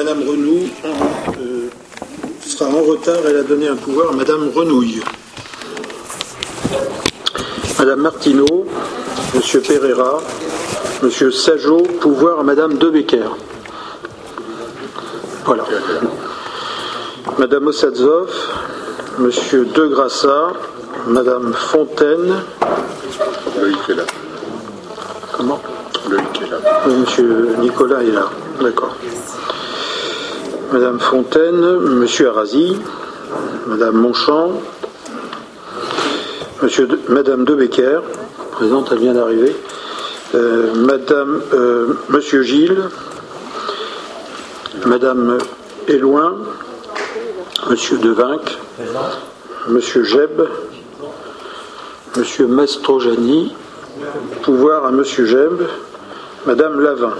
Madame Renou euh, sera en retard. Elle a donné un pouvoir à Madame Renouille. Madame Martineau, Monsieur Pereira, Monsieur Sajot, pouvoir à Madame De Becker. Voilà. Madame Ossadzov, Monsieur De Grassa, Madame Fontaine. Loïc est là. Comment? Loïc est là. Monsieur Nicolas est là. D'accord. Madame Fontaine, Monsieur Arasi, Madame Monchamp, Monsieur de- Madame De Becker, présente, elle vient d'arriver, Euh, Madame, euh, Monsieur Gilles, Madame Éloin, Monsieur Devinck, Monsieur Jeb, Monsieur Mastrojani, pouvoir à Monsieur Jeb, Madame Lavin.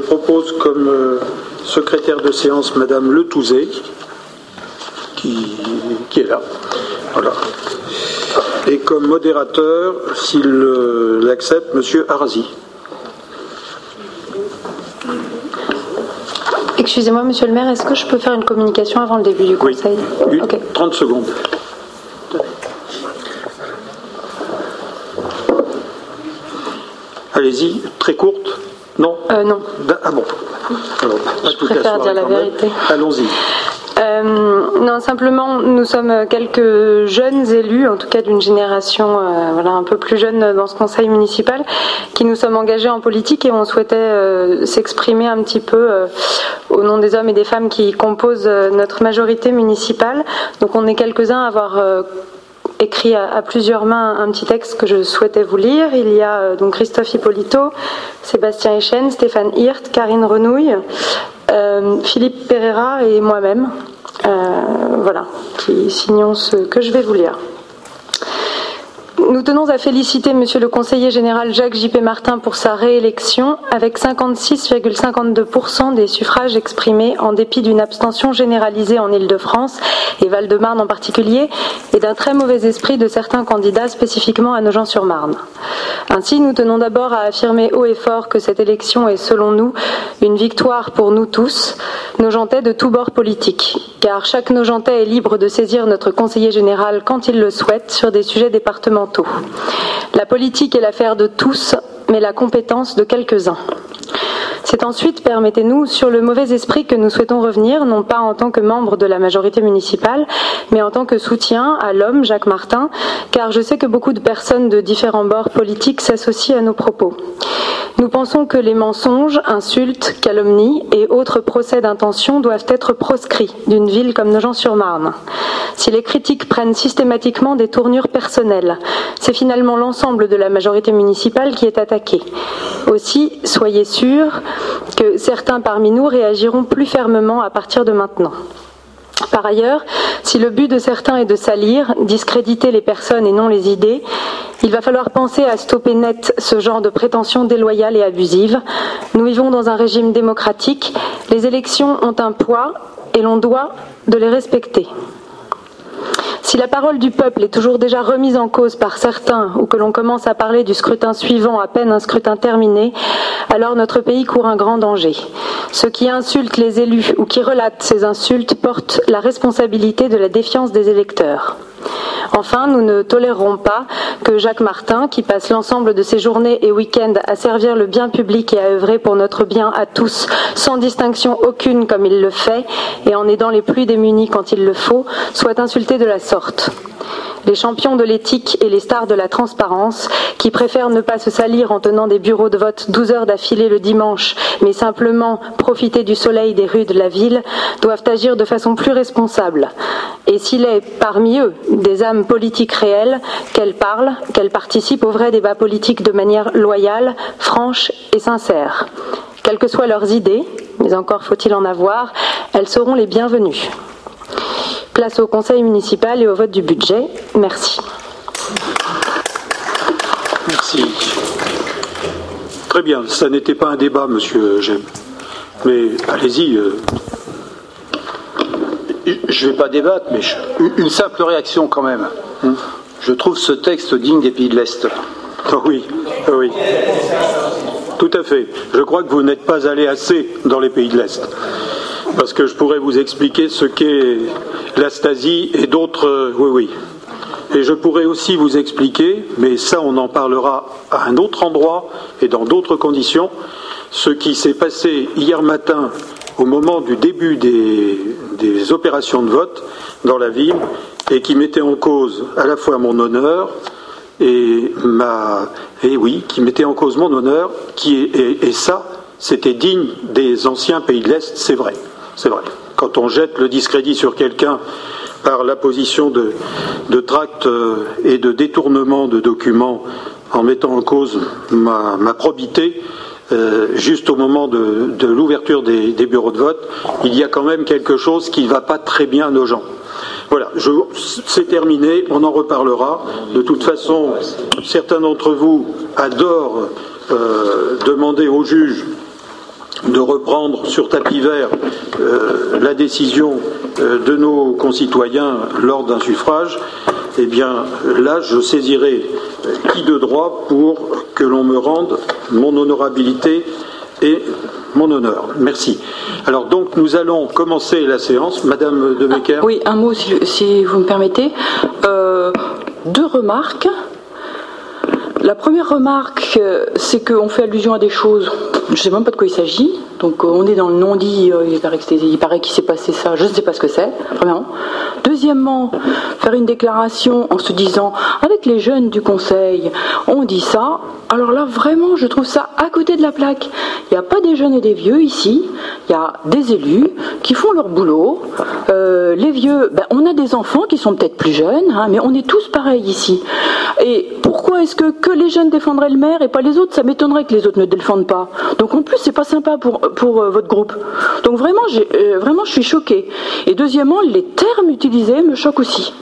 Je propose comme euh, secrétaire de séance Madame Le Touzé, qui, qui est là. Voilà. Et comme modérateur, s'il euh, l'accepte, Monsieur Arasi. Excusez-moi, monsieur le maire, est-ce que je peux faire une communication avant le début du Oui. conseil Une- Ok. 30 secondes. Allez-y, très courte Non Euh, non. Ben, Ah bon Alors, pas Je toute préfère dire la vérité. Allons-y. Euh, non, simplement, nous sommes quelques jeunes élus, en tout cas d'une génération euh, voilà, un peu plus jeune dans ce conseil municipal, qui nous sommes engagés en politique et on souhaitait euh, s'exprimer un petit peu au nom des hommes et des femmes qui composent notre majorité municipale. Donc on est quelques-uns à avoir écrit à, plusieurs mains un petit texte que je souhaitais vous lire. Il y a euh, donc Christophe Hippolito, Sébastien Echen, Stéphane Hirt, Karine Renouille, euh, Philippe Pereira et moi-même. Euh, voilà, qui signons ce que je vais vous lire. Nous tenons à féliciter Monsieur le conseiller général Jacques J.P. Martin pour sa réélection avec 56,52% des suffrages exprimés en dépit d'une abstention généralisée en Île-de-France et Val-de-Marne en particulier et d'un très mauvais esprit de certains candidats spécifiquement à Nogent-sur-Marne. Ainsi, nous tenons d'abord à affirmer haut et fort que cette élection est selon nous une victoire pour nous tous, Nogentais de tous bords politiques, car chaque Nogentais est libre de saisir notre conseiller général quand il le souhaite sur des sujets départementaux. La politique est l'affaire de tous, mais la compétence de quelques-uns. C'est ensuite, permettez-nous, sur le mauvais esprit que nous souhaitons revenir, non pas en tant que membre de la majorité municipale, mais en tant que soutien à l'homme Jacques Martin, car je sais que beaucoup de personnes de différents bords politiques s'associent à nos propos. Nous pensons que les mensonges, insultes, calomnies et autres procès d'intention doivent être proscrits d'une ville comme Nogent-sur-Marne. Si les critiques prennent systématiquement des tournures personnelles, c'est finalement l'ensemble de la majorité municipale qui est attaqué. Aussi, soyez sûrs que certains parmi nous réagiront plus fermement à partir de maintenant. Par ailleurs, si le but de certains est de salir, discréditer les personnes et non les idées, il va falloir penser à stopper net ce genre de prétentions déloyales et abusives. Nous vivons dans un régime démocratique, les élections ont un poids et l'on doit de les respecter. Si la parole du peuple est toujours déjà remise en cause par certains ou que l'on commence à parler du scrutin suivant à peine un scrutin terminé, alors notre pays court un grand danger. Ceux qui insultent les élus ou qui relatent ces insultes portent la responsabilité de la défiance des électeurs. Enfin, nous ne tolérerons pas que Jacques Martin, qui passe l'ensemble de ses journées et week-ends à servir le bien public et à œuvrer pour notre bien à tous, sans distinction aucune comme il le fait, et en aidant les plus démunis quand il le faut, soit insulté de la sorte. Les champions de l'éthique et les stars de la transparence, qui préfèrent ne pas se salir en tenant des bureaux de vote 12 heures d'affilée le dimanche, mais simplement profiter du soleil des rues de la ville, doivent agir de façon plus responsable. Et s'il est parmi eux des âmes politiques réelles, qu'elles parlent, qu'elles participent au vrai débat politique de manière loyale, franche et sincère. Quelles que soient leurs idées, mais encore faut-il en avoir, elles seront les bienvenues. Place au conseil municipal et au vote du budget. Merci. Merci. Très bien, ça n'était pas un débat, monsieur Gem. Mais allez-y. euh, Je ne vais pas débattre, mais je- une simple réaction quand même. Je trouve ce texte digne des pays de l'Est. Ah oui, ah oui. tout à fait. Je crois que vous n'êtes pas allé assez dans les pays de l'Est. Parce que je pourrais vous expliquer ce qu'est l'astasie et d'autres. Oui, oui. Et je pourrais aussi vous expliquer, mais ça on en parlera à un autre endroit et dans d'autres conditions, ce qui s'est passé hier matin au moment du début des, des, opérations de vote dans la ville et qui mettait en cause à la fois mon honneur et ma et oui qui mettait en cause mon honneur qui et ça c'était digne des anciens pays de l'Est c'est vrai c'est vrai quand on jette le discrédit sur quelqu'un par l'apposition de, de tracts et de détournement de documents en mettant en cause ma, probité, euh, juste au moment de, l'ouverture des, bureaux de vote, il y a quand même quelque chose qui ne va pas très bien à nos gens. Voilà, c'est terminé, on en reparlera. De toute façon, certains d'entre vous adorent euh, demander au juge de reprendre sur tapis vert euh, la décision euh, de nos concitoyens lors d'un suffrage, eh bien là, je saisirai qui de droit pour que l'on me rende mon honorabilité et mon honneur. Merci. Alors donc nous allons commencer la séance. Madame de Becker. Ah, oui, un mot si, si, vous me permettez. Euh, deux remarques. La première remarque, c'est qu'on fait allusion à des choses, je ne sais même pas de quoi il s'agit, donc on est dans le non-dit, il paraît qu'il s'est passé ça, je ne sais pas ce que c'est, premièrement. Deuxièmement, faire une déclaration en se disant, avec les jeunes du Conseil, on dit ça, alors là vraiment je trouve ça à côté de la plaque. Il n'y a pas des jeunes et des vieux ici, il y a des élus qui font leur boulot. Euh, les vieux, ben, on a des enfants qui sont peut-être plus jeunes, hein, mais on est tous pareils ici. Et pourquoi est-ce que, que les jeunes défendraient le maire et pas les autres? Ça m'étonnerait que les autres ne défendent pas. Donc en plus, c'est pas sympa pour, pour euh, votre groupe. Donc vraiment, euh, vraiment, je suis choquée. Et deuxièmement, les termes utilisés me choquent aussi.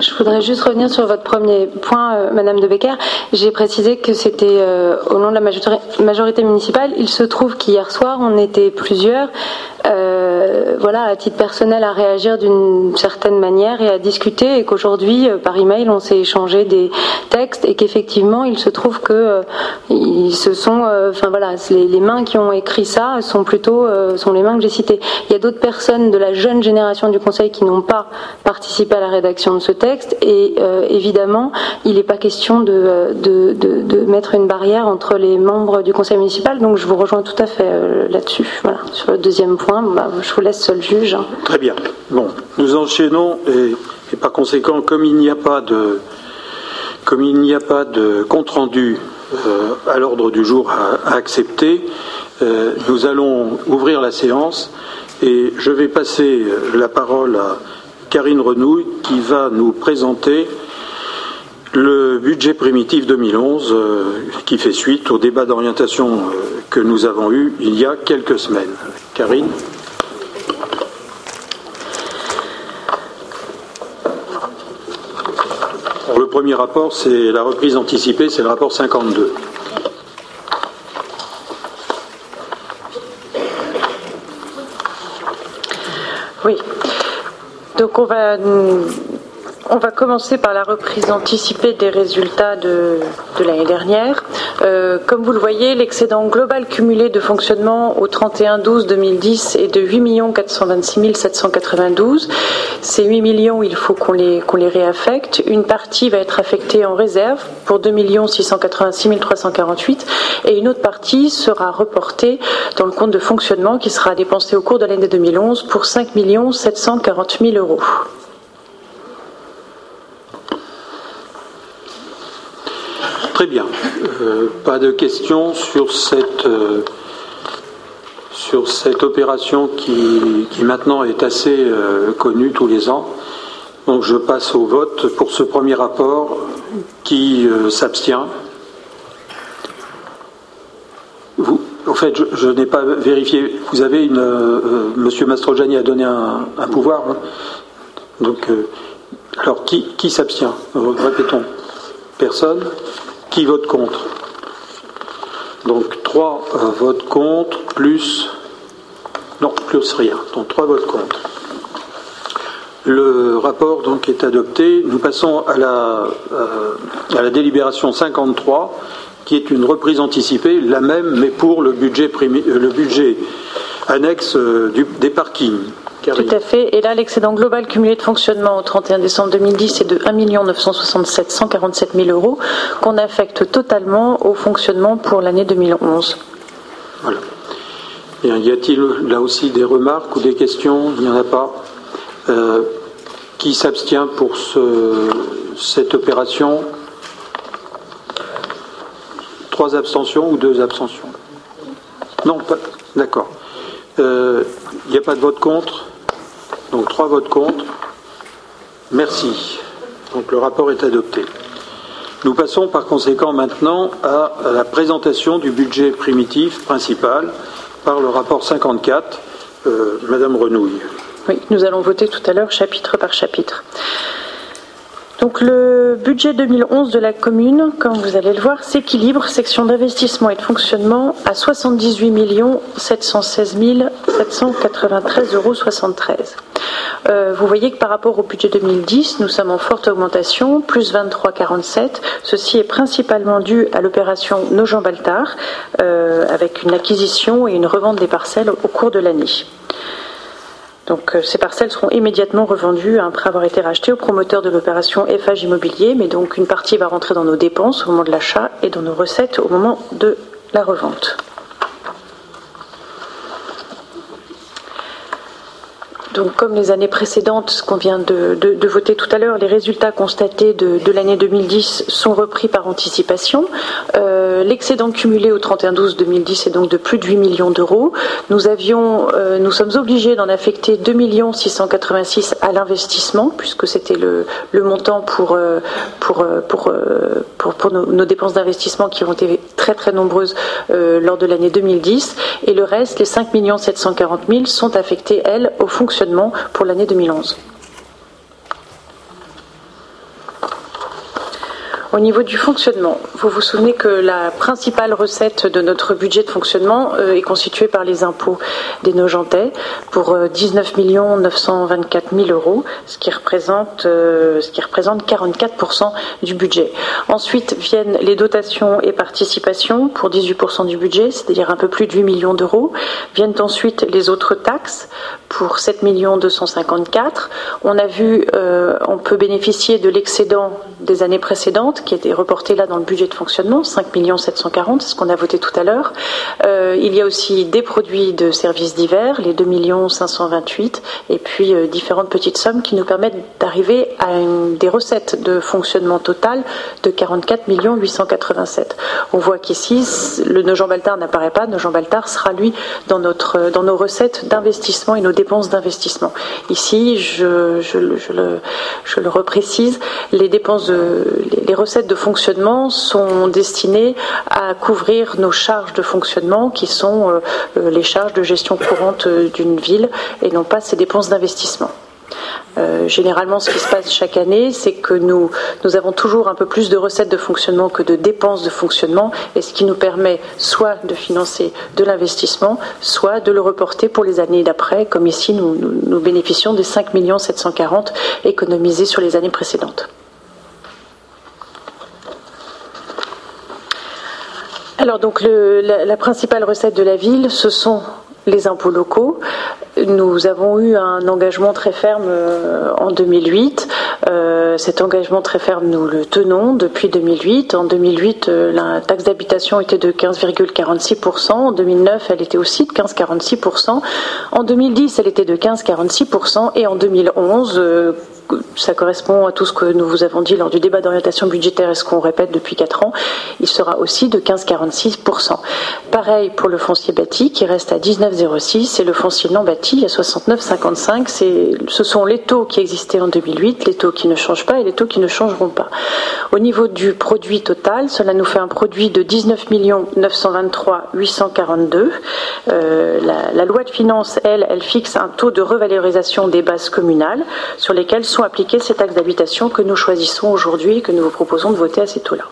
Je voudrais juste revenir sur votre premier point, euh, Madame de Becker. J'ai précisé que c'était euh, au nom de la majorité, majorité municipale. Il se trouve qu'hier soir, on était plusieurs, euh, voilà, à titre personnel, à réagir d'une certaine manière et à discuter, et qu'aujourd'hui, euh, par email, on s'est échangé des textes, et qu'effectivement, il se trouve que euh, ils se sont, enfin voilà, les, les, mains qui ont écrit ça sont plutôt sont les mains que j'ai citées. Il y a d'autres personnes de la jeune génération du Conseil qui n'ont pas participé à la rédaction de ce texte, et évidemment, il n'est pas question de, de, de, de, mettre une barrière entre les membres du Conseil municipal. Donc, je vous rejoins tout à fait là-dessus. Voilà, sur le deuxième point. Bah, je vous laisse seul juge. Très bien. Bon, nous enchaînons et, par conséquent, comme il n'y a pas de, comme il n'y a pas de compte rendu euh, à l'ordre du jour à, à accepter, euh, nous allons ouvrir la séance et je vais passer la parole à Karine Renouille qui va nous présenter le budget primitif 2011 euh, qui fait suite au débat d'orientation que nous avons eu il y a quelques semaines. Le premier rapport, c'est la reprise anticipée, c'est le rapport 52. Oui. Donc on va on va commencer par la reprise anticipée des résultats de, l'année dernière. Euh, comme vous le voyez, l'excédent global cumulé de fonctionnement au 31-12-2010 est de 8 426 792. Ces 8 millions, il faut qu'on les, qu'on les réaffecte. Une partie va être affectée en réserve pour 2 686 348 et une autre partie sera reportée dans le compte de fonctionnement qui sera dépensé au cours de l'année 2011 pour 5 740 000 euros. Très bien. Euh, pas de questions sur cette, euh, sur cette opération qui, qui, maintenant est assez euh, connue tous les ans. Donc je passe au vote pour ce premier rapport qui s'abstient. En fait, je, n'ai pas vérifié. Vous avez une. Monsieur Mastrojani a donné un, un pouvoir. Hein Donc, alors qui, qui s'abstient? Répétons. Personne? Qui vote contre? Donc 3 euh, votes contre, plus... Non, plus rien. Donc 3 votes contre. Le rapport donc est adopté. Nous passons à la, euh, à la délibération 53 qui est une reprise anticipée, la même, mais pour le budget, le budget annexe des parkings. Tout à fait. Et là, l'excédent global cumulé de fonctionnement au 31 décembre 2010 est de 1 967 147 000 euros qu'on affecte totalement au fonctionnement pour l'année 2011. Voilà. y a-t-il là aussi des remarques ou des questions? Il n'y en a pas. Euh, qui s'abstient pour cette opération? Trois abstentions ou deux abstentions? Non, pas. D'accord. Euh, il n'y a pas de vote contre? Donc trois votes contre. Merci. Donc le rapport est adopté. Nous passons par conséquent maintenant à la présentation du budget primitif principal par le rapport 54. Euh, Madame Renouille. Oui, nous allons voter tout à l'heure chapitre par chapitre. Donc le budget 2011 de la commune, comme vous allez le voir, s'équilibre, section d'investissement et de fonctionnement, à 78 716 793,73 euros. Euh, vous voyez que par rapport au budget 2010, nous sommes en forte augmentation, plus 23,47. Ceci est principalement dû à l'opération Nogent-Baltard, euh, avec une acquisition et une revente des parcelles au cours de l'année. Donc euh, ces parcelles seront immédiatement revendues après avoir été rachetées au promoteur de l'opération FH Immobilier, mais donc une partie va rentrer dans nos dépenses au moment de l'achat et dans nos recettes au moment de la revente. Donc, comme les années précédentes, ce qu'on vient de, voter tout à l'heure, les résultats constatés de, l'année 2010 sont repris par anticipation. Euh, l'excédent cumulé au 31-12-2010 est donc de plus de 8 millions d'euros. Euh, nous sommes obligés d'en affecter 2 686 à l'investissement, puisque c'était le, montant pour, euh, pour, pour, pour, nos, nos, dépenses d'investissement qui ont été très très nombreuses lors de l'année 2010. Et le reste, les 5 740 000, sont affectés, elles, au fonctionnement pour l'année 2011. Au niveau du fonctionnement, vous vous souvenez que la principale recette de notre budget de fonctionnement euh, est constituée par les impôts des Nogentais pour 19 924 000 euros, ce qui représente, euh, ce qui représente 44% du budget. Ensuite viennent les dotations et participations pour 18% du budget, c'est-à-dire un peu plus de 8 millions d'euros. Viennent ensuite les autres taxes pour 7 254. On a vu, euh, on peut bénéficier de l'excédent des années précédentes qui était reporté là dans le budget de fonctionnement, 5 740, c'est ce qu'on a voté tout à l'heure. Euh, il y a aussi des produits de services divers, les 2 528, et puis euh, différentes petites sommes qui nous permettent d'arriver à des recettes de fonctionnement total de 44 887. On voit qu'ici, le Nogent Baltard n'apparaît pas. Nogent Baltard sera, lui, dans, notre, dans nos recettes d'investissement et nos dépenses d'investissement. Ici, je, je, le, je le reprécise, les dépenses de, les recettes recettes de fonctionnement sont destinées à couvrir nos charges de fonctionnement qui sont euh, euh, les charges de gestion courante euh, d'une ville et non pas ses dépenses d'investissement. généralement, ce qui se passe chaque année, c'est que nous, nous avons toujours un peu plus de recettes de fonctionnement que de dépenses de fonctionnement, et ce qui nous permet soit de financer de l'investissement, soit de le reporter pour les années d'après, comme ici nous, nous bénéficions des 5 740 économisés sur les années précédentes. Alors donc la, principale recette de la ville, ce sont les impôts locaux. Nous avons eu un engagement très ferme euh, en 2008. Euh, cet engagement très ferme, nous le tenons depuis 2008. En 2008, euh, la taxe d'habitation était de 15,46%. En 2009, elle était aussi de 15,46%. En 2010, elle était de 15,46%. Et en 2011, ça correspond à tout ce que nous vous avons dit lors du débat d'orientation budgétaire et ce qu'on répète depuis 4 ans, il sera aussi de 15,46%. Pareil pour le foncier bâti qui reste à 19,06 et le foncier non bâti à 69,55. Ce sont les taux qui existaient en 2008, les taux qui ne changent pas et les taux qui ne changeront pas. Au niveau du produit total, cela nous fait un produit de 19 923 842. la, la loi de finances, elle, elle fixe un taux de revalorisation des bases communales sur lesquelles sont appliquer ces taxes d'habitation que nous choisissons aujourd'hui et que nous vous proposons de voter à ces taux-là.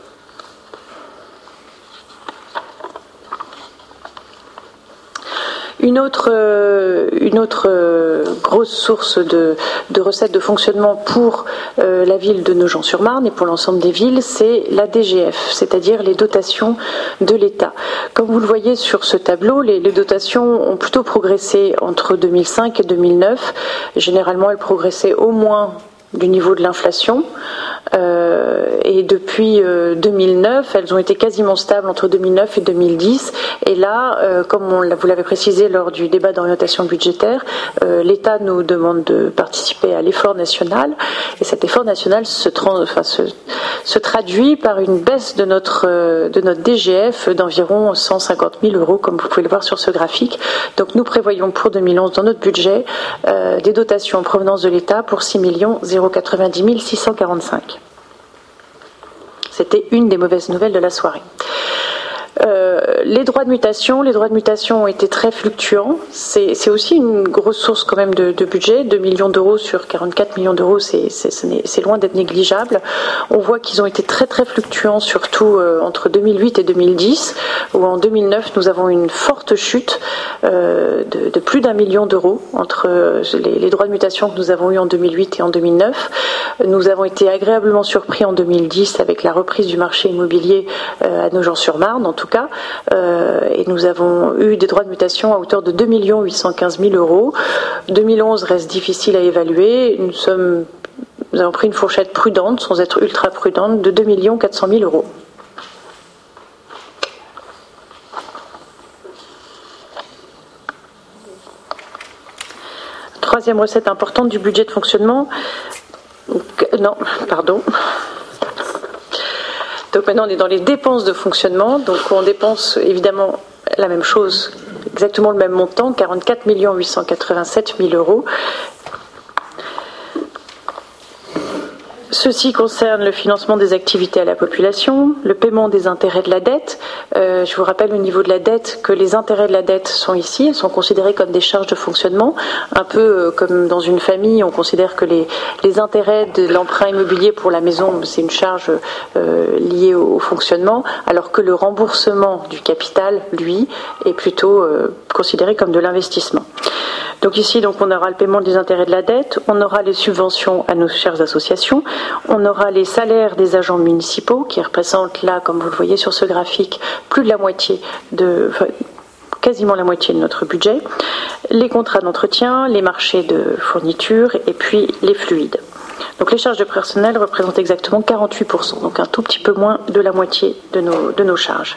Une autre, euh, une autre euh, grosse source de, recettes de fonctionnement pour euh, la ville de Nogent-sur-Marne et pour l'ensemble des villes, c'est la DGF, c'est-à-dire les dotations de l'État. Comme vous le voyez sur ce tableau, les, les, dotations ont plutôt progressé entre 2005 et 2009. Généralement, elles progressaient au moins du niveau de l'inflation. Euh, et depuis 2009, euh, elles ont été quasiment stables entre 2009 et 2010. Et là, euh, comme on, vous l'avez précisé lors du débat d'orientation budgétaire, l'État nous demande de participer à l'effort national. Et cet effort national se, se, traduit par une baisse de notre, de notre DGF d'environ 150 000 euros, comme vous pouvez le voir sur ce graphique. Donc nous prévoyons pour 2011 dans notre budget des dotations en provenance de l'État pour 6 millions 090 645. C'était une des mauvaises nouvelles de la soirée. Euh, les droits de mutation, les droits de mutation ont été très fluctuants. C'est aussi une grosse source quand même de, budget. 2 millions d'euros sur 44 millions d'euros, c'est loin d'être négligeable. On voit qu'ils ont été très très fluctuants, surtout euh, entre 2008 et 2010, où en 2009 nous avons une forte chute euh, de, plus d'un million d'euros entre les, droits de mutation que nous avons eu en 2008 et en 2009. Nous avons été agréablement surpris en 2010 avec la reprise du marché immobilier à Nogent-sur-Marne, en tout cas, euh, et nous avons eu des droits de mutation à hauteur de 2 815 000 euros. 2011 reste difficile à évaluer. Nous avons pris une fourchette prudente, sans être ultra prudente, de 2 400 000 euros. Troisième recette importante du budget de fonctionnement. Non, pardon. Donc maintenant, on est dans les dépenses de fonctionnement. Donc on dépense évidemment la même chose, exactement le même montant, 44 887 000 euros. Ceci concerne le financement des activités à la population, le paiement des intérêts de la dette. Euh, je vous rappelle au niveau de la dette que les intérêts de la dette sont ici, elles sont considérées comme des charges de fonctionnement, un peu euh, comme dans une famille, on considère que les, les intérêts de l'emprunt immobilier pour la maison, c'est une charge euh, liée au, fonctionnement, alors que le remboursement du capital, lui, est plutôt considéré comme de l'investissement. Donc ici, on aura le paiement des intérêts de la dette, on aura les subventions à nos chères associations, on aura les salaires des agents municipaux qui représentent là, comme vous le voyez sur ce graphique, plus de la moitié de, quasiment la moitié de notre budget, les contrats d'entretien, les marchés de fourniture et puis les fluides. Donc les charges de personnel représentent exactement 48%, donc un tout petit peu moins de la moitié de nos charges.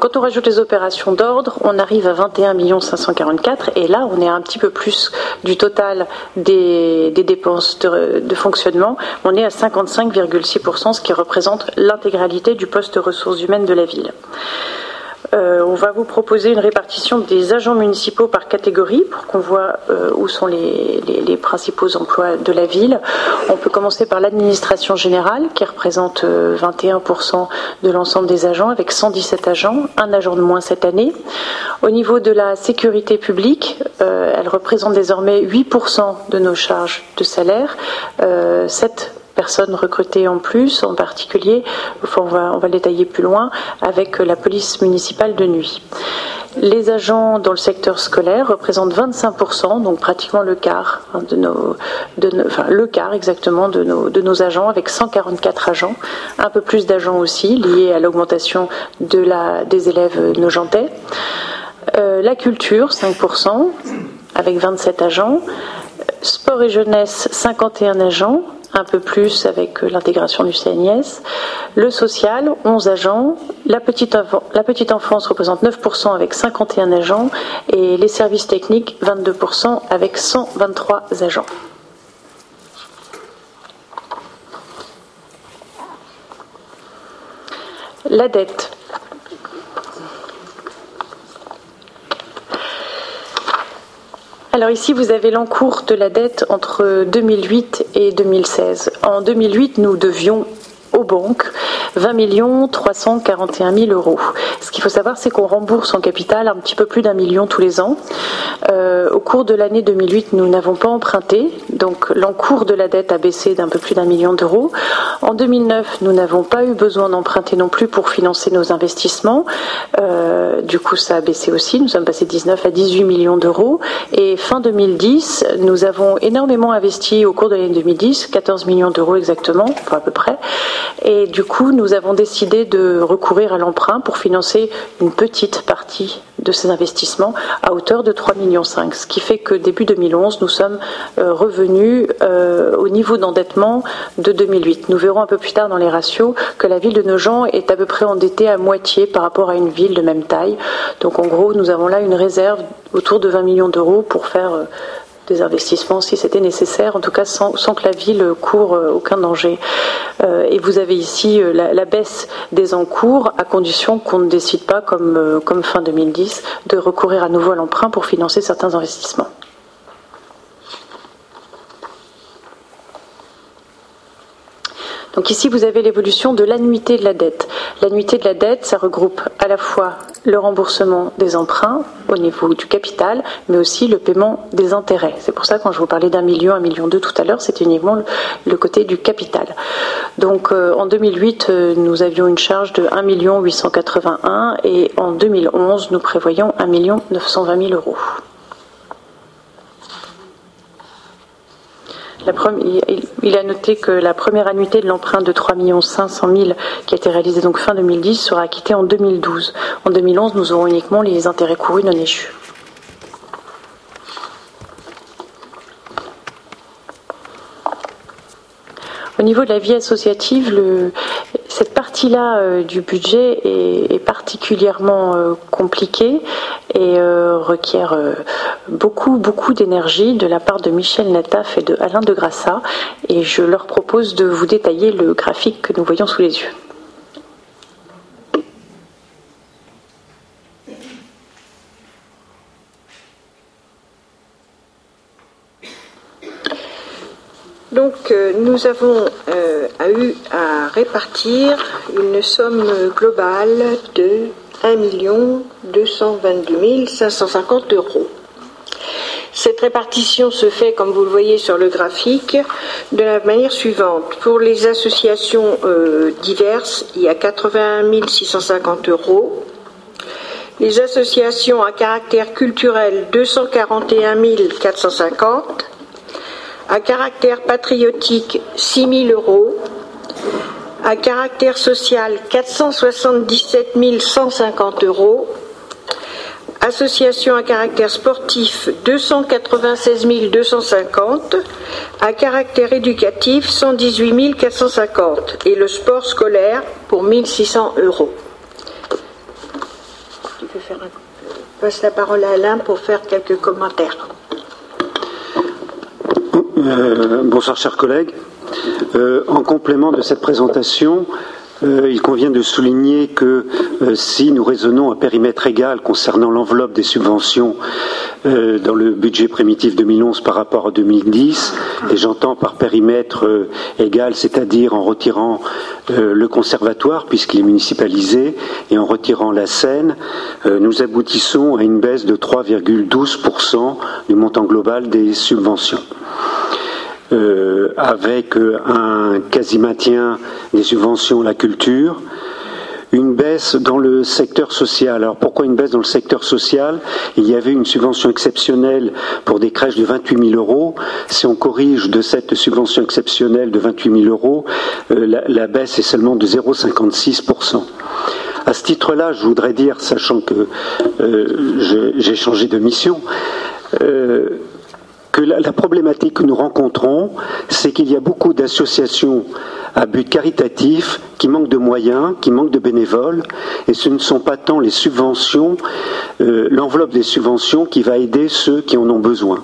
quand on rajoute les opérations d'ordre, on arrive à 21 544 et là, on est un petit peu plus du total des, dépenses de, fonctionnement. On est à 55,6%, ce qui représente l'intégralité du poste ressources humaines de la ville. Euh, on va vous proposer une répartition des agents municipaux par catégorie pour qu'on voit euh, où sont les, principaux emplois de la ville. On peut commencer par l'administration générale qui représente 21% euh, de l'ensemble des agents avec 117 agents, un agent de moins cette année. Au niveau de la sécurité publique, elle représente désormais 8% de nos charges de salaire, 7 personnes recrutées en plus, en particulier, on, va, on va le détailler plus loin, avec la police municipale de nuit. Les agents dans le secteur scolaire représentent 25%, donc pratiquement le quart hein, de nos, enfin, le quart exactement de nos, de nos agents, avec 144 agents, un peu plus d'agents aussi liés à l'augmentation de la, des élèves nojentais. Euh, la culture, 5%, avec 27 agents. Sport et jeunesse, 51 agents, un peu plus avec euh, l'intégration du CNIS. Le social, 11 agents. La petite, la petite enfance représente 9% avec 51 agents. Et les services techniques, 22% avec 123 agents. la dette. Alors ici, vous avez l'encours de la dette entre 2008 et 2016. En 2008, nous devions aux banques 20 341 000 euros. Ce qu'il faut savoir, c'est qu'on rembourse en capital un petit peu plus d'un million tous les ans. Euh, au cours de l'année 2008, nous n'avons pas emprunté, donc l'encours de la dette a baissé d'un peu plus d'un million d'euros. En 2009, nous n'avons pas eu besoin d'emprunter non plus pour financer nos investissements. Euh, du coup, ça a baissé aussi. Nous sommes passés de 19 à 18 millions d'euros. Et fin 2010, nous avons énormément investi au cours de l'année 2010, 14 millions d'euros exactement, à peu près. Et du coup, nous avons décidé de recourir à l'emprunt pour financer une petite partie de ces investissements à hauteur de 3,5 millions. Ce qui fait que début 2011, nous sommes euh, revenus euh, au niveau d'endettement de 2008. Nous verrons un peu plus tard dans les ratios que la ville de Nogent est à peu près endettée à moitié par rapport à une ville de même taille. Donc en gros, nous avons là une réserve autour de 20 millions d'euros pour faire euh, des investissements si c'était nécessaire, en tout cas sans, que la ville court euh, aucun danger. Euh, et vous avez ici euh, la, baisse des encours à condition qu'on ne décide pas, comme, comme fin 2010, de recourir à nouveau à l'emprunt pour financer certains investissements. Donc ici, vous avez l'évolution de l'annuité de la dette. L'annuité de la dette, ça regroupe à la fois le remboursement des emprunts au niveau du capital, mais aussi le paiement des intérêts. C'est pour ça quand je vous parlais d'un million, un million deux tout à l'heure, c'était uniquement le, côté du capital. Donc euh, en 2008, euh, nous avions une charge de 1 million 881 et en 2011, nous prévoyons 1 million 920 000 euros. Il, a noté que la première annuité de l'emprunt de 3 500 000 qui a été réalisée donc fin 2010 sera acquittée en 2012. En 2011, nous aurons uniquement les intérêts courus non échus. Au niveau de la vie associative, cette partie-là euh, du budget est, particulièrement euh, compliquée et euh, requiert beaucoup, beaucoup d'énergie de la part de Michel Nataf et de Alain de Grassa. Et je leur propose de vous détailler le graphique que nous voyons sous les yeux. Donc euh, nous avons euh, eu à répartir une somme globale de 1 222 550 euros. Cette répartition se fait, comme vous le voyez sur le graphique, de la manière suivante. Pour les associations euh, diverses, il y a 81 650 euros. Les associations à caractère culturel, 241 450 à caractère patriotique 6 000 euros, à caractère social 477 150 euros, association à caractère sportif 296 250, à caractère éducatif 118 450 et le sport scolaire pour 1600 euros. Je passe la parole à Alain pour faire quelques commentaires. Euh, bonsoir chers collègues. Euh, en complément de cette présentation, euh, il convient de souligner que si nous raisonnons à périmètre égal concernant l'enveloppe des subventions dans le budget primitif 2011 par rapport à 2010, et j'entends par périmètre égal, c'est-à-dire en retirant le conservatoire puisqu'il est municipalisé et en retirant la Seine, nous aboutissons à une baisse de 3,12% du montant global des subventions. Euh, avec euh, un quasi-maintien des subventions à la culture, une baisse dans le secteur social. Alors pourquoi une baisse dans le secteur social? Il y avait une subvention exceptionnelle pour des crèches de 28 000 euros. Si on corrige de cette subvention exceptionnelle de 28 000 euros, euh, la, baisse est seulement de 0,56% à ce titre-là, je voudrais dire, sachant que j'ai changé de mission, la, problématique que nous rencontrons, c'est qu'il y a beaucoup d'associations à but caritatif qui manquent de moyens, qui manquent de bénévoles, et ce ne sont pas tant les subventions, euh, l'enveloppe des subventions qui va aider ceux qui en ont besoin.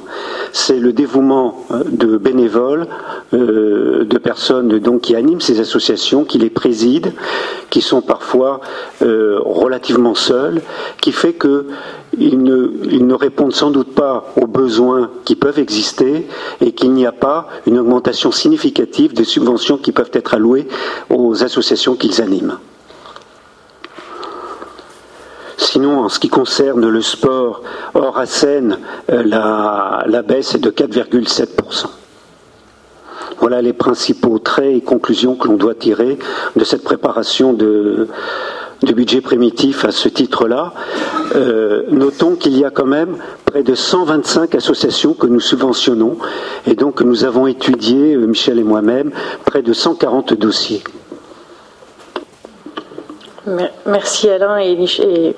C'est le dévouement euh, de bénévoles euh, de personnes donc qui animent ces associations, qui les président, qui sont parfois relativement seuls, qui fait ne, ils ne répondent sans doute pas aux besoins qui peuvent exister et qu'il n'y a pas une augmentation significative des subventions qui peuvent être allouées aux associations qu'ils animent. Sinon, en ce qui concerne le sport hors à scène, euh, la, baisse est de 4,7%. Voilà les principaux traits et conclusions que l'on doit tirer de cette préparation du budget primitif à ce titre-là. Euh, notons qu'il y a quand même près de 125 associations que nous subventionnons et donc nous avons étudié, euh, Michel et moi-même, près de 140 dossiers. Merci Alain et Michel.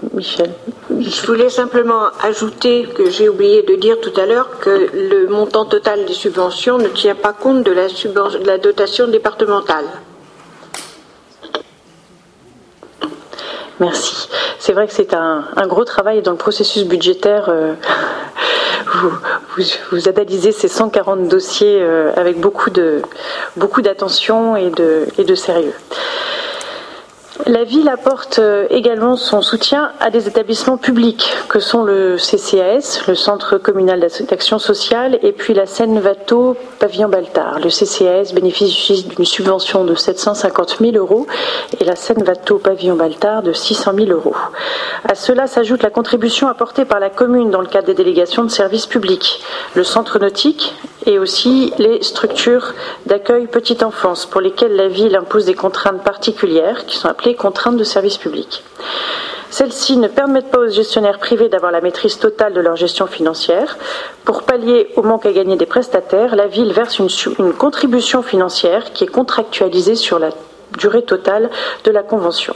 Je voulais simplement ajouter que j'ai oublié de dire tout à l'heure que le montant total des subventions ne tient pas compte de la, de la dotation départementale. Merci. C'est vrai que c'est un, gros travail dans le processus budgétaire. Euh, vous, analysez ces 140 dossiers euh, avec beaucoup de beaucoup d'attention et de, et de sérieux. La ville apporte euh, également son soutien à des établissements publics que sont le CCAS, le Centre communal d'action sociale, et puis la Seine-Vato Pavillon Baltard. Le CCAS bénéficie d'une subvention de 750 000 euros et la Seine-Vato Pavillon Baltard de 600 000 euros. À cela s'ajoute la contribution apportée par la commune dans le cadre des délégations de services publics, le centre nautique et aussi les structures d'accueil petite enfance pour lesquelles la ville impose des contraintes particulières qui sont appelées contraintes de service public. Celles-ci ne permettent pas aux gestionnaires privés d'avoir la maîtrise totale de leur gestion financière. Pour pallier au manque à gagner des prestataires, la ville verse une, une contribution financière qui est contractualisée sur la durée totale de la convention.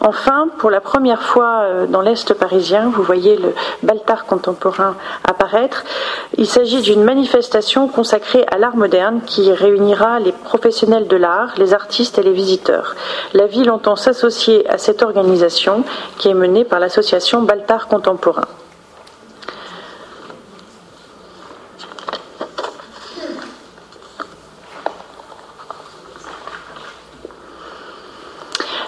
Enfin, pour la première fois euh, dans l'Est parisien, vous voyez le Baltard contemporain apparaître. Il s'agit d'une manifestation consacrée à l'art moderne qui réunira les professionnels de l'art, les artistes et les visiteurs. La ville entend s'associer à cette organisation qui est menée par l'association Baltard contemporain.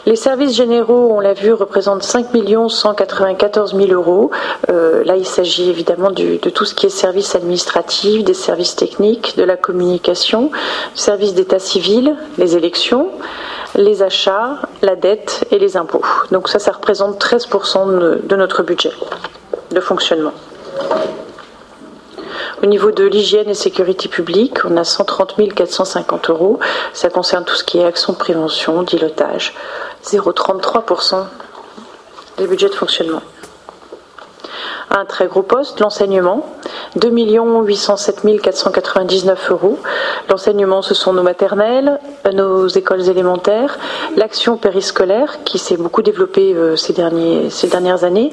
Les services généraux, on l'a vu, représentent 5 194 000 euros. Euh, là, il s'agit évidemment de tout ce qui est services administratifs, des services techniques, de la communication, services d'état civil, les élections, les achats, la dette et les impôts. Donc ça, ça représente 13% de notre budget de fonctionnement. Au niveau de l'hygiène et sécurité publique, on a 130 450 euros. Ça concerne tout ce qui est action de prévention, dilotage. 0,33% des budgets de fonctionnement. Un très gros poste, l'enseignement, 2 807 499 euros. L'enseignement, ce sont nos maternelles, nos écoles élémentaires, l'action périscolaire qui s'est beaucoup développée euh, ces, dernières années,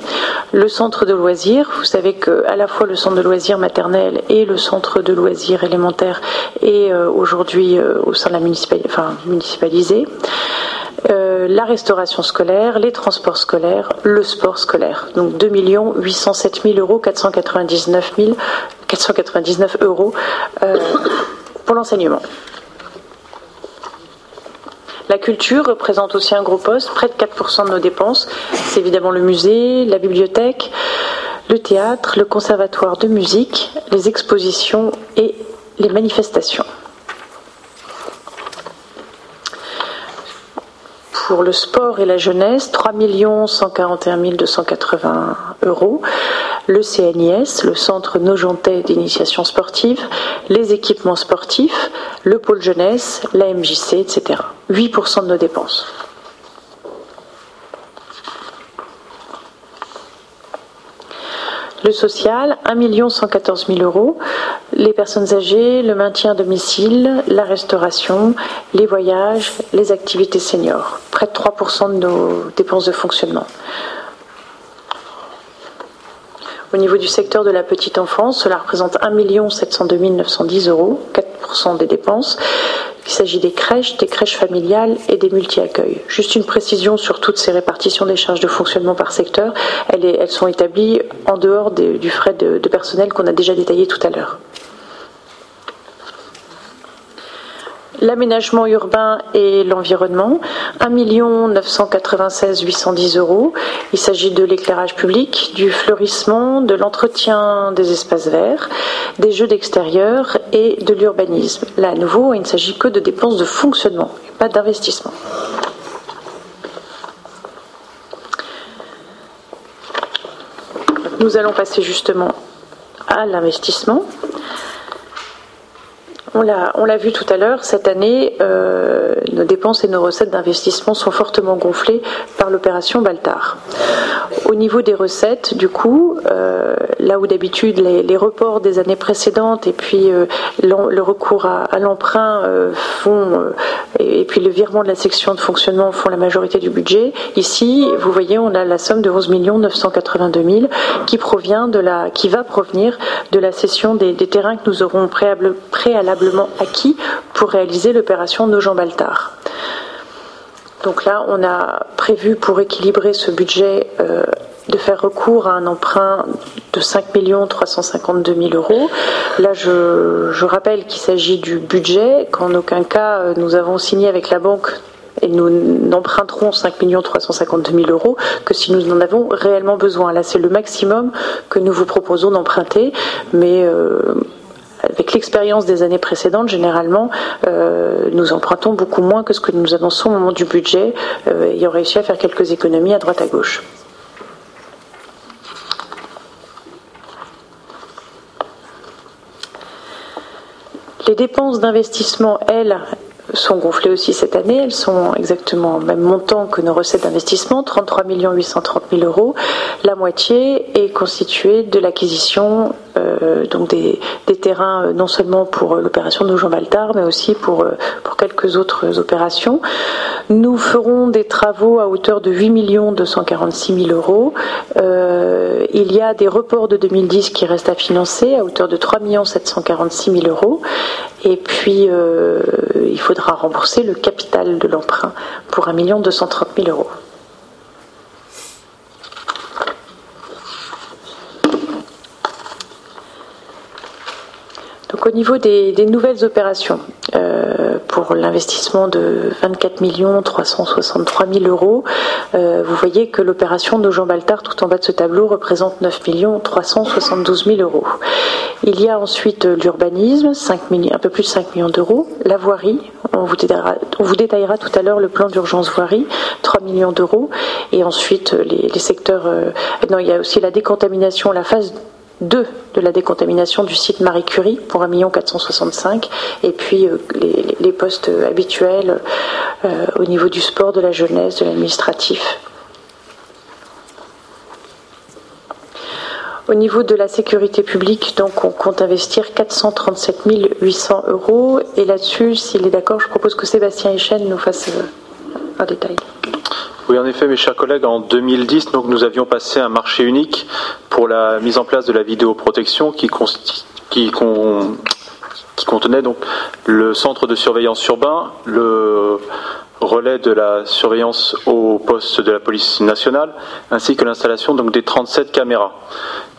le centre de loisirs. Vous savez qu'à la fois le centre de loisirs maternel et le centre de loisirs élémentaire est euh, aujourd'hui euh, au sein de la municipalité. Euh, la restauration scolaire, les transports scolaires, le sport scolaire. Donc 2 807 000 euros, 499, 499 euros euh, pour l'enseignement. La culture représente aussi un gros poste, près de 4% de nos dépenses. C'est évidemment le musée, la bibliothèque, le théâtre, le conservatoire de musique, les expositions et les manifestations. Pour le sport et la jeunesse, 3 141 280 euros. Le CNIS, le Centre Nogentais d'initiation sportive, les équipements sportifs, le pôle jeunesse, la MJC, etc. 8% de nos dépenses. Le social, 1 114 000 euros. Les personnes âgées, le maintien à domicile, la restauration, les voyages, les activités seniors. Près de 3% de nos dépenses de fonctionnement. Au niveau du secteur de la petite enfance, cela représente 1 702 910 euros, 4% des dépenses. Il s'agit des crèches, des crèches familiales et des multi-accueils. Juste une précision sur toutes ces répartitions des charges de fonctionnement par secteur. Elles, sont établies en dehors du frais de, personnel qu'on a déjà détaillé tout à l'heure. L'aménagement urbain et l'environnement, 1 996 810 euros. Il s'agit de l'éclairage public, du fleurissement, de l'entretien des espaces verts, des jeux d'extérieur et de l'urbanisme. Là, à nouveau, il ne s'agit que de dépenses de fonctionnement, pas d'investissement. Nous allons passer justement à l'investissement. On l'a vu tout à l'heure, cette année, euh, nos dépenses et nos recettes d'investissement sont fortement gonflées par l'opération Baltar. Au niveau des recettes, du coup, euh, là où d'habitude les, reports des années précédentes et puis euh, le recours à, l'emprunt font, et, puis le virement de la section de fonctionnement font la majorité du budget, ici, vous voyez, on a la somme de 11 982 000 qui provient de la, qui va provenir de la cession des, terrains que nous aurons préalablement acquis pour réaliser l'opération Nogent-Baltard. Donc là, on a prévu pour équilibrer ce budget euh, de faire recours à un emprunt de 5 352 000 euros. Là, je, rappelle qu'il s'agit du budget, qu'en aucun cas euh, nous avons signé avec la banque et nous n'emprunterons 5 352 000 euros que si nous en avons réellement besoin. Là, c'est le maximum que nous vous proposons d'emprunter, mais euh, avec l'expérience des années précédentes, généralement, euh, nous empruntons beaucoup moins que ce que nous annonçons au moment du budget, ayant réussi à faire quelques économies à droite à gauche. Les dépenses d'investissement, elles, sont gonflées aussi cette année. Elles sont exactement au même montant que nos recettes d'investissement, 33 830 000 euros. La moitié est constituée de l'acquisition euh, donc des, terrains euh, non seulement pour euh, l'opération de Jean Baltard, mais aussi pour, pour quelques autres opérations. Nous ferons des travaux à hauteur de 8 246 000 euros. il y a des reports de 2010 qui restent à financer à hauteur de 3 746 000 euros. Et puis, il faudra rembourser le capital de l'emprunt pour 1 230 000 euros. Au niveau des, nouvelles opérations, euh, pour l'investissement de 24 363 000 euros, euh, vous voyez que l'opération de Jean Baltard, tout en bas de ce tableau, représente 9 372 000 euros. Il y a ensuite l'urbanisme, un peu plus de 5 millions d'euros, la voirie, on vous, détaillera, on vous détaillera tout à l'heure le plan d'urgence voirie, 3 millions d'euros, et ensuite les, les secteurs... Euh, non, il y a aussi la décontamination, la phase 2 de la décontamination du site Marie Curie pour 1 465 et puis euh, les, postes habituels euh, au niveau du sport, de la jeunesse, de l'administratif. Au niveau de la sécurité publique, donc on compte investir 437 800 euros. Et là-dessus, s'il est d'accord, je propose que Sébastien Echen nous fasse euh, un détail. Oui, en effet, mes chers collègues, en 2010, donc, nous avions passé un marché unique pour la mise en place de la vidéoprotection qui, qui, contenait donc le centre de surveillance urbain, le relais de la surveillance au poste de la police nationale, ainsi que l'installation des 37 caméras.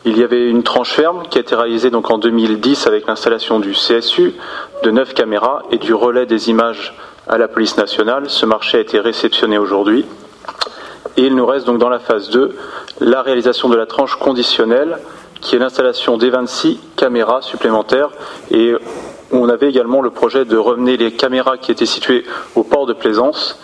Il y avait une tranche ferme qui a été réalisée donc en 2010 avec l'installation du CSU, de 9 caméras et du relais des images à la police nationale. Ce marché a été réceptionné aujourd'hui. Et il nous reste donc dans la phase 2 la réalisation de la tranche conditionnelle, qui est l'installation des 26 caméras supplémentaires. Et on avait également le projet de revenir les caméras qui étaient situées au port de Plaisance.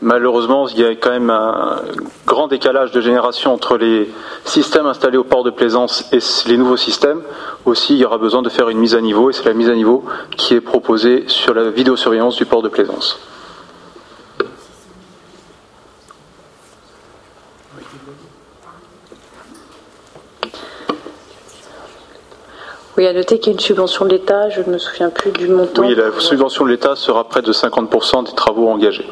Malheureusement, il y a quand même un grand décalage de génération entre les systèmes installés au port de Plaisance et les nouveaux systèmes. Aussi, il y aura besoin de faire une mise à niveau, et c'est la mise à niveau qui est proposée sur la vidéosurveillance du port de Plaisance. Oui, à noter qu'il y a une subvention de l'État, je ne me souviens plus du montant. Oui, la subvention de l'État sera près de 50% des travaux engagés.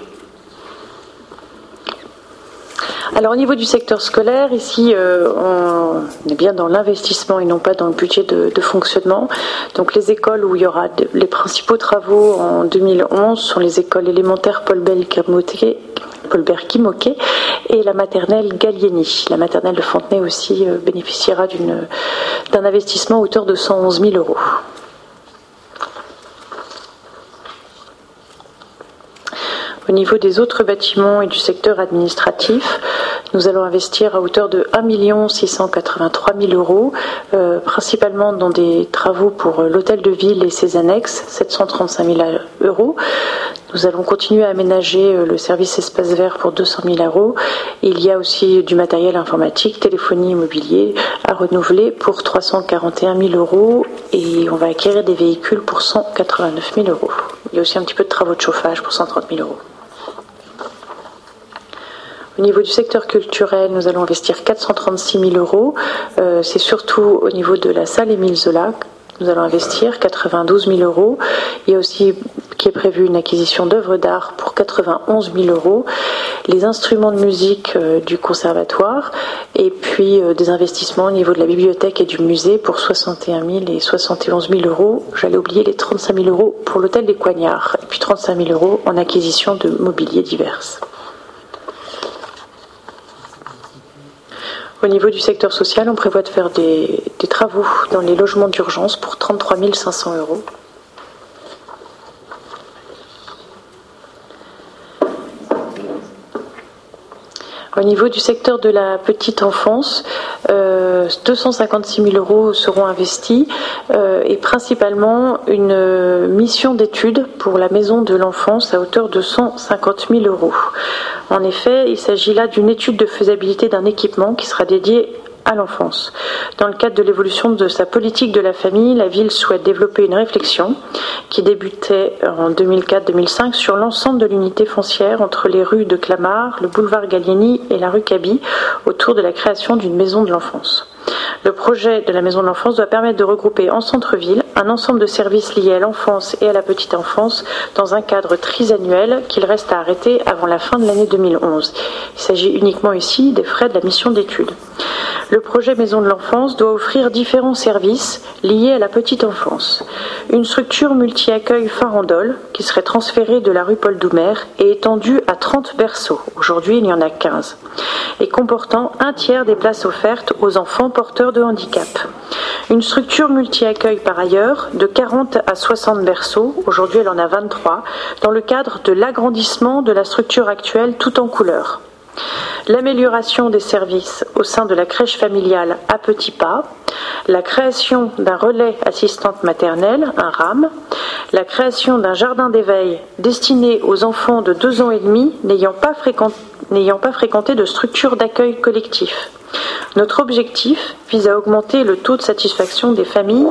Alors au niveau du secteur scolaire, ici euh, on est bien dans l'investissement et non pas dans le budget de, fonctionnement. Donc les écoles où il y aura les principaux travaux en 2011 sont les écoles élémentaires Paul Bell Paul Moquet et la maternelle Gallieni. La maternelle de Fontenay aussi euh, bénéficiera d'un investissement à hauteur de 111 000 euros. Au niveau des autres bâtiments et du secteur administratif, nous allons investir à hauteur de 1 683 000 euros, euh, principalement dans des travaux pour l'hôtel de ville et ses annexes, 735 000 euros. Nous allons continuer à aménager euh, le service espace vert pour 200 000 euros. Il y a aussi du matériel informatique, téléphonie immobilier à renouveler pour 341 000 euros et on va acquérir des véhicules pour 189 000 euros. Il y a aussi un petit peu de travaux de chauffage pour 130 000 euros. Au niveau du secteur culturel, nous allons investir 436 000 euros. Euh, c'est surtout au niveau de la salle Émile Zola. Nous allons investir 92 000 euros. Il y a aussi qui est prévu une acquisition d'œuvres d'art pour 91 000 euros, les instruments de musique euh, du conservatoire et puis euh, des investissements au niveau de la bibliothèque et du musée pour 61 000 et 71 000 euros. J'allais oublier les 35 000 euros pour l'hôtel des Coignards et puis 35 000 euros en acquisition de mobilier divers. Au niveau du secteur social, on prévoit de faire des, travaux dans les logements d'urgence pour 33 500 euros. Au niveau du secteur de la petite enfance, 256 euh, 000 euros seront investis euh, et principalement une mission d'étude pour la maison de l'enfance à hauteur de 150 000 euros. En effet, il s'agit là d'une étude de faisabilité d'un équipement qui sera dédié à l'enfance. Dans le cadre de l'évolution de sa politique de la famille, la ville souhaite développer une réflexion qui débutait en 2004-2005 sur l'ensemble de l'unité foncière entre les rues de Clamart, le boulevard Gallieni et la rue Cabi autour de la création d'une maison de l'enfance. Le projet de la maison de l'enfance doit permettre de regrouper en centre-ville un ensemble de services liés à l'enfance et à la petite enfance dans un cadre trisannuel qu'il reste à arrêter avant la fin de l'année 2011. Il s'agit uniquement ici des frais de la mission d'étude. Le projet Maison de l'enfance doit offrir différents services liés à la petite enfance. Une structure multi-accueil farandole qui serait transférée de la rue Paul Doumer et étendue à 30 berceaux. Aujourd'hui, il y en a 15. Et comportant un tiers des places offertes aux enfants porteurs de handicap. Une structure multi-accueil par ailleurs de 40 à 60 berceaux. Aujourd'hui, elle en a 23 dans le cadre de l'agrandissement de la structure actuelle tout en couleur l'amélioration des services au sein de la crèche familiale à petits pas, la création d'un relais assistante maternelle, un RAM, la création d'un jardin d'éveil destiné aux enfants de deux ans et demi n'ayant pas, fréquenté de structure d'accueil collectif. Notre objectif vise à augmenter le taux de satisfaction des familles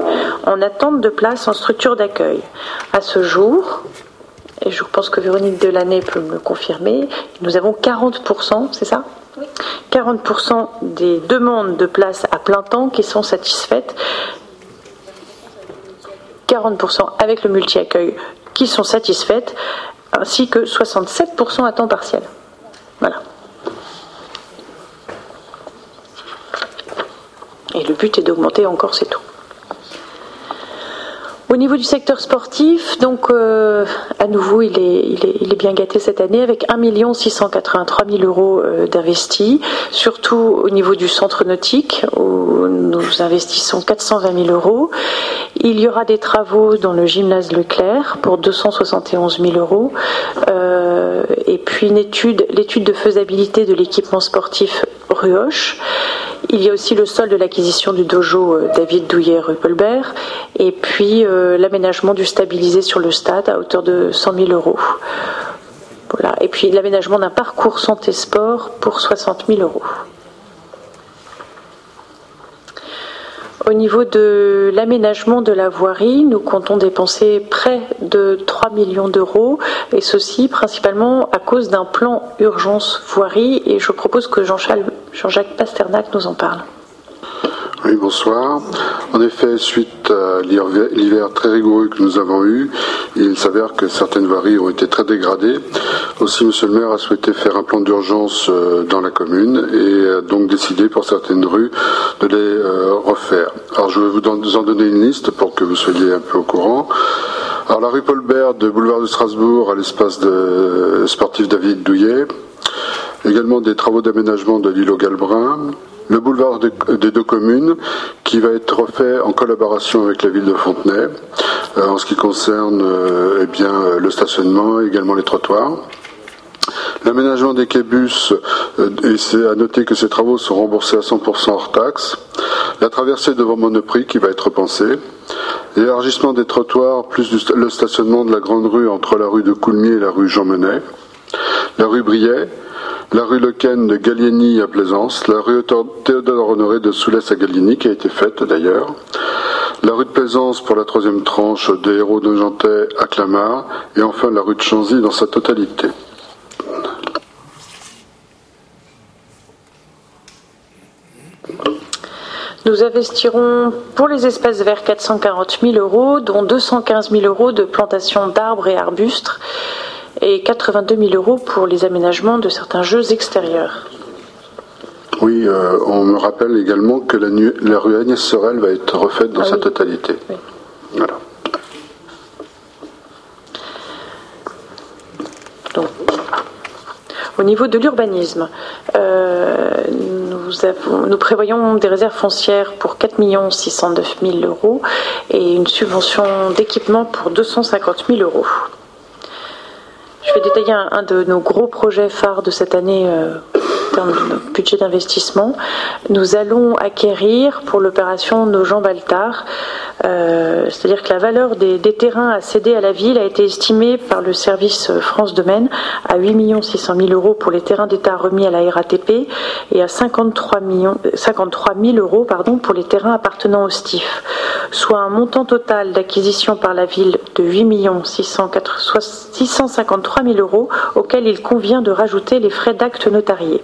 en attente de place en structure d'accueil. À ce jour, et je pense que Véronique Delaney peut me confirmer, nous avons 40%, c'est ça? 40% des demandes de place à plein temps qui sont satisfaites. 40% avec le multi-accueil qui sont satisfaites, ainsi que 67% à temps partiel. Voilà. Et le but est d'augmenter encore, c'est tout. Au niveau du secteur sportif, donc euh, à nouveau, il est, bien gâté cette année avec 1 683 000 euros euh, d'investis, surtout au niveau du centre nautique où nous investissons 420 000 euros. Il y aura des travaux dans le gymnase Leclerc pour 271 000 euros euh, et puis une étude, l'étude de faisabilité de l'équipement sportif Ruoche. Il y a aussi le sol de l'acquisition du dojo David Douillet-Ruppelbert et puis euh, l'aménagement du stabilisé sur le stade à hauteur de 100 000 euros. Et puis l'aménagement d'un parcours santé-sport pour 60 000 euros. Au niveau de l'aménagement de la voirie, nous comptons dépenser près de 3 millions d'euros, et ceci principalement à cause d'un plan urgence voirie, et je propose que Jean-Jacques Pasternak nous en parle. Oui, bonsoir. En effet, suite à l'hiver très rigoureux que nous avons eu, il s'avère que certaines voiries ont été très dégradées. Aussi, Monsieur le maire a souhaité faire un plan d'urgence euh, dans la commune et a donc décidé pour certaines rues de les euh, refaire. Alors, je vais vous en donner une liste pour que vous soyez un peu au courant. Alors, la rue Paul Bert de boulevard de Strasbourg à l'espace sportif David Douillet. Également des travaux d'aménagement de l'île au Galbrin, le boulevard des deux communes qui va être refait en collaboration avec la ville de Fontenay euh, en ce qui concerne euh, eh bien, le stationnement et également les trottoirs. L'aménagement des québus, euh, et c'est à noter que ces travaux sont remboursés à 100% hors taxe. La traversée devant Monoprix qui va être repensée. L'élargissement des trottoirs, plus le stationnement de la grande rue entre la rue de Coulmiers et la rue Jean Monnet. La rue Briet, la rue Lequen de Gallieni à Plaisance, la rue Théodore Honoré de Soulès à Gallieni qui a été faite d'ailleurs, la rue de Plaisance pour la troisième tranche des héros de Jantais à Clamart, et enfin la rue de Chanzy dans sa totalité. Nous investirons pour les espaces verts 440 000 euros, dont 215 000 euros de plantation d'arbres et arbustes et 82 000 euros pour les aménagements de certains jeux extérieurs. Oui, euh, on me rappelle également que la, rue Agnès Sorel va être refaite dans Ah sa oui. totalité. Oui. Voilà. Donc, au niveau de l'urbanisme, euh, nous, avons- nous prévoyons des réserves foncières pour 4 609 000 euros et une subvention d'équipement pour 250 000 euros. Je vais détailler un, de nos gros projets phares de cette année euh, budget d'investissement. Nous allons acquérir pour l'opération nos jambes Baltard, euh, c'est-à-dire que la valeur des, terrains à céder à la ville a été estimée par le service France Domaine à 8 600 000 euros pour les terrains d'État remis à la RATP et à 53, millions, euh, 53 000 euros pardon, pour les terrains appartenant au STIF, soit un montant total d'acquisition par la ville de 8 653 000 euros auquel il convient de rajouter les frais d'acte notariés.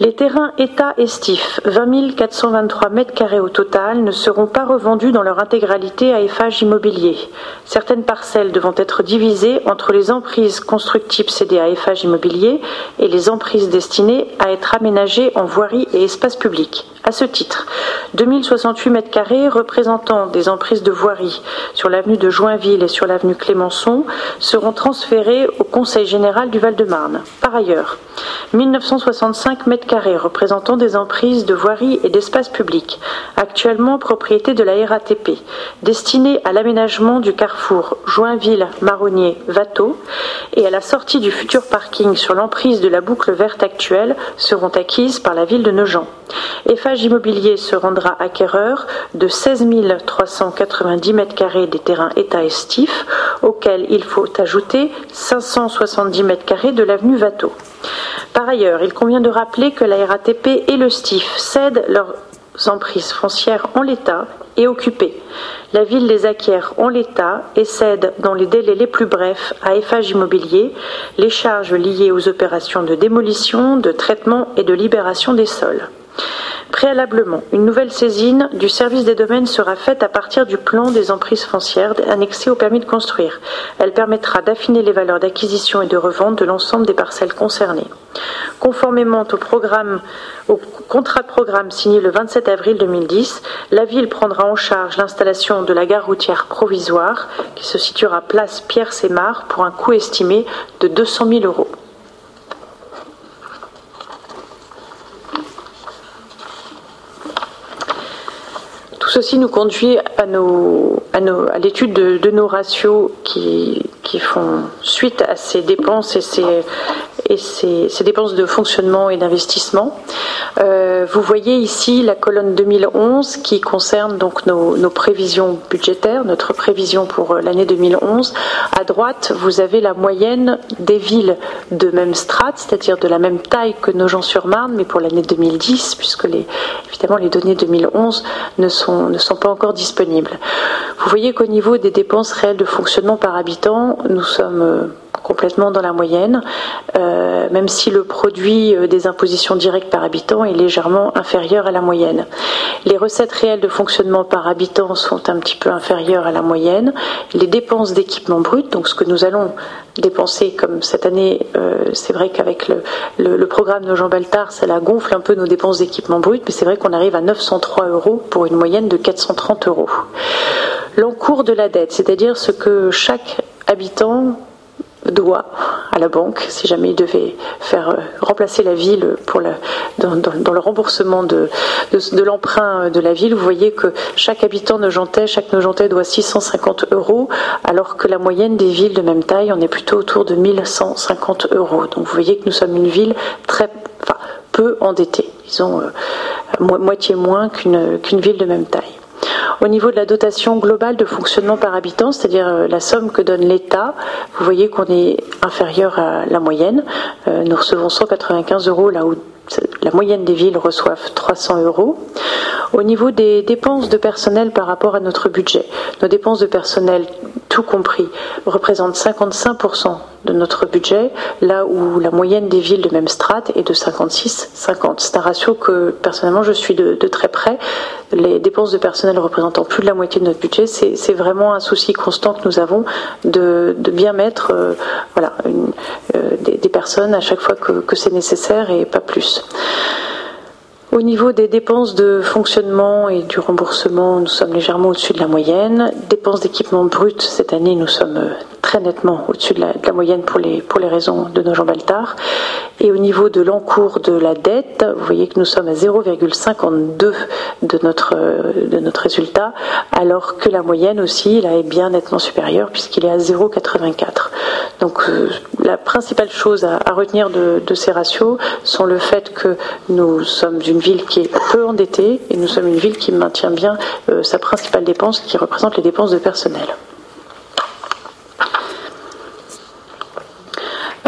Les terrains État estifs, 20 423 mètres au total, ne seront pas revendus dans leur intégralité à Eiffage Immobilier. Certaines parcelles devront être divisées entre les emprises constructibles cédées à Eiffage Immobilier et les emprises destinées à être aménagées en voirie et espace public. À ce titre, 2068 mètres carrés représentant des emprises de voirie sur l'avenue de Joinville et sur l'avenue Clémenceau seront transférés au Conseil général du Val-de-Marne. Par ailleurs, 1965 mètres carrés représentant des emprises de voirie et d'espace public, actuellement propriété de la RATP, destinées à l'aménagement du carrefour Joinville-Marronnier-Vateau et à la sortie du futur parking sur l'emprise de la boucle verte actuelle seront acquises par la ville de Nogent. Eiffage Immobilier se rendra acquéreur de 16 390 mètres carrés des terrains État estifs, auxquels il faut ajouter 570 mètres carrés de l'avenue Vateau. Par ailleurs, il convient de rappeler que la RATP et le STIF cèdent leurs emprises foncières en l'état et occupées. La ville les acquiert en l'état et cède dans les délais les plus brefs à Eiffage Immobilier les charges liées aux opérations de démolition, de traitement et de libération des sols. Préalablement, une nouvelle saisine du service des domaines sera faite à partir du plan des emprises foncières annexé au permis de construire. Elle permettra d'affiner les valeurs d'acquisition et de revente de l'ensemble des parcelles concernées. Conformément au contrat de programme signé le 27 avril 2010, la ville prendra en charge l'installation de la gare routière provisoire qui se situera place Pierre-Sémar pour un coût estimé de 200 000 euros. Tout ceci nous conduit à, nos, nos- l'étude de, nos ratios qui, font suite à ces dépenses et ces, dépenses de fonctionnement et d'investissement. Euh, vous voyez ici la colonne 2011 qui concerne donc nos, nos prévisions budgétaires, notre prévision pour euh, l'année 2011. À droite, vous avez la moyenne des villes de même strate, c'est-à-dire de la même taille que Nogent-sur-Marne, mais pour l'année 2010, puisque les, évidemment les données 2011 ne sont, ne sont pas encore disponibles. Vous voyez qu'au niveau des dépenses réelles de fonctionnement par habitant, nous sommes euh, complètement dans la moyenne, euh, même si le produit euh, des impositions directes par habitant est légèrement inférieur à la moyenne. Les recettes réelles de fonctionnement par habitant sont un petit peu inférieures à la moyenne. Les dépenses d'équipement brut, donc ce que nous allons dépenser comme cette année, euh, c'est vrai qu'avec le, programme de Jean Baltard, ça la gonfle un peu nos dépenses d'équipement brut, mais c'est vrai qu'on arrive à 903 euros pour une moyenne de 430 euros. L'encours de la dette, c'est-à-dire ce que chaque habitant doit à la banque si jamais il devait faire remplacer la ville pour dans, le remboursement de, de, l'emprunt de la ville. Vous voyez que chaque habitant Nogentais, chaque Nogentais doit 650 euros, alors que la moyenne des villes de même taille, on est plutôt autour de 1150 euros. Donc vous voyez que nous sommes une ville très, peu endettée, disons moitié moins qu'une ville de même taille. Au niveau de la dotation globale de fonctionnement par habitant, c'est-à-dire euh, la somme que donne l'État, vous voyez qu'on est inférieur à la moyenne. Euh, nous recevons 195 euros là où la moyenne des villes reçoivent 300 euros. Au niveau des dépenses de personnel par rapport à notre budget, nos dépenses de personnel, tout compris, représentent 55% de notre budget, là où la moyenne des villes de même strate est de 56-50. C'est un ratio que personnellement je suis de, très près. Les dépenses de personnel représentant plus de la moitié de notre budget, c'est vraiment un souci constant que nous avons de, bien mettre euh, euh, des, personnes à chaque fois que c'est nécessaire et pas plus. Au niveau des dépenses de fonctionnement et du remboursement, nous sommes légèrement au-dessus de la moyenne. Dépenses d'équipement brut, cette année, nous sommes euh, très nettement au-dessus de, la, moyenne pour les, pour les raisons de nos Jean Baltard. Et au niveau de l'encours de la dette, vous voyez que nous sommes à 0,52 de notre, de notre résultat, alors que la moyenne aussi, là, est bien nettement supérieure puisqu'il est à 0,84. Donc euh, la principale chose à, retenir de, ces ratios sont le fait que nous sommes une ville qui est peu endettée et nous sommes une ville qui maintient bien euh, sa principale dépense qui représente les dépenses de personnel.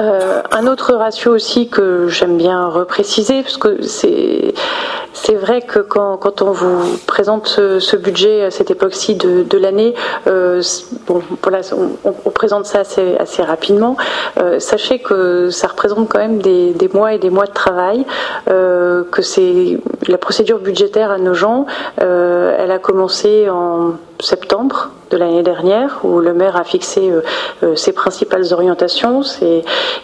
Euh, un autre ratio aussi que j'aime bien repréciser, parce que c'est c'est vrai que quand, on vous présente ce, budget à cette époque-ci de, l'année, euh, bon, voilà, on, présente ça assez, assez rapidement. Euh, sachez que ça représente quand même des, mois et des mois de travail, que c'est la procédure budgétaire à nos gens, elle a commencé en septembre de l'année dernière, où le maire a fixé euh, euh, ses principales orientations.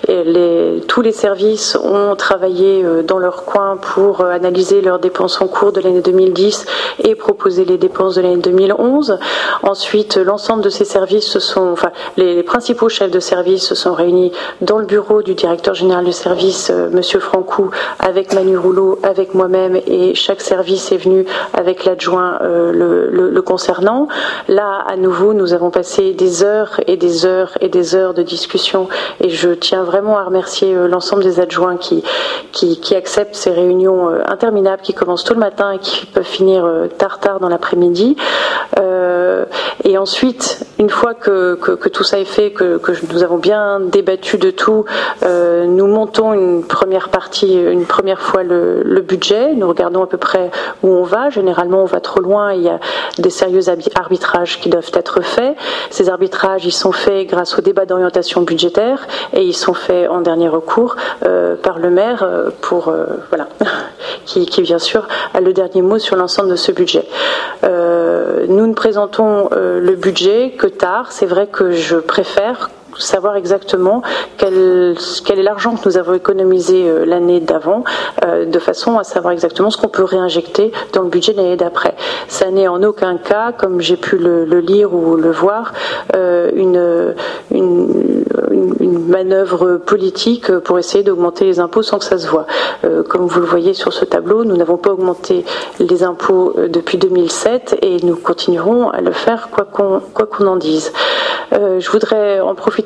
Les, tous les services ont travaillé euh, dans leur coin pour analyser leurs dépenses en cours de l'année 2010 et proposer les dépenses de l'année 2011. Ensuite, l'ensemble de ces services se sont, enfin, les, principaux chefs de service se sont réunis dans le bureau du directeur général du service, Monsieur Francou, avec Manu Rouleau, avec moi-même, et chaque service est venu avec l'adjoint le concernant. Là, à nouveau, nous avons passé des heures et des heures et des heures de discussion et je tiens vraiment à remercier euh, l'ensemble des adjoints qui, acceptent ces réunions euh, interminables qui commencent tôt le matin et qui peuvent finir euh, tard tard dans l'après-midi. Et ensuite, une fois que, tout ça est fait, que, nous avons bien débattu de tout, nous montons une première partie, une première fois le, budget. Nous regardons à peu près où on va. Généralement, on va trop loin. Il y a des sérieux arbitrages qui doivent être faits. Ces arbitrages, ils sont faits grâce au débat d'orientation budgétaire et ils sont faits en dernier recours euh, par le maire euh, pour euh, voilà qui, bien sûr a le dernier mot sur l'ensemble de ce budget. nous ne présentons le budget que tard. C'est vrai que je préfère savoir exactement quel, quel est l'argent que nous avons économisé euh, l'année d'avant, euh, de façon à savoir exactement ce qu'on peut réinjecter dans le budget l'année d'après. Ça n'est en aucun cas, comme j'ai pu le, lire ou le voir, euh, une, une, manœuvre politique pour essayer d'augmenter les impôts sans que ça se voit. comme vous le voyez sur ce tableau, nous n'avons pas augmenté les impôts depuis 2007 et nous continuerons à le faire quoi qu'on quoi qu'on en dise. je voudrais en profiter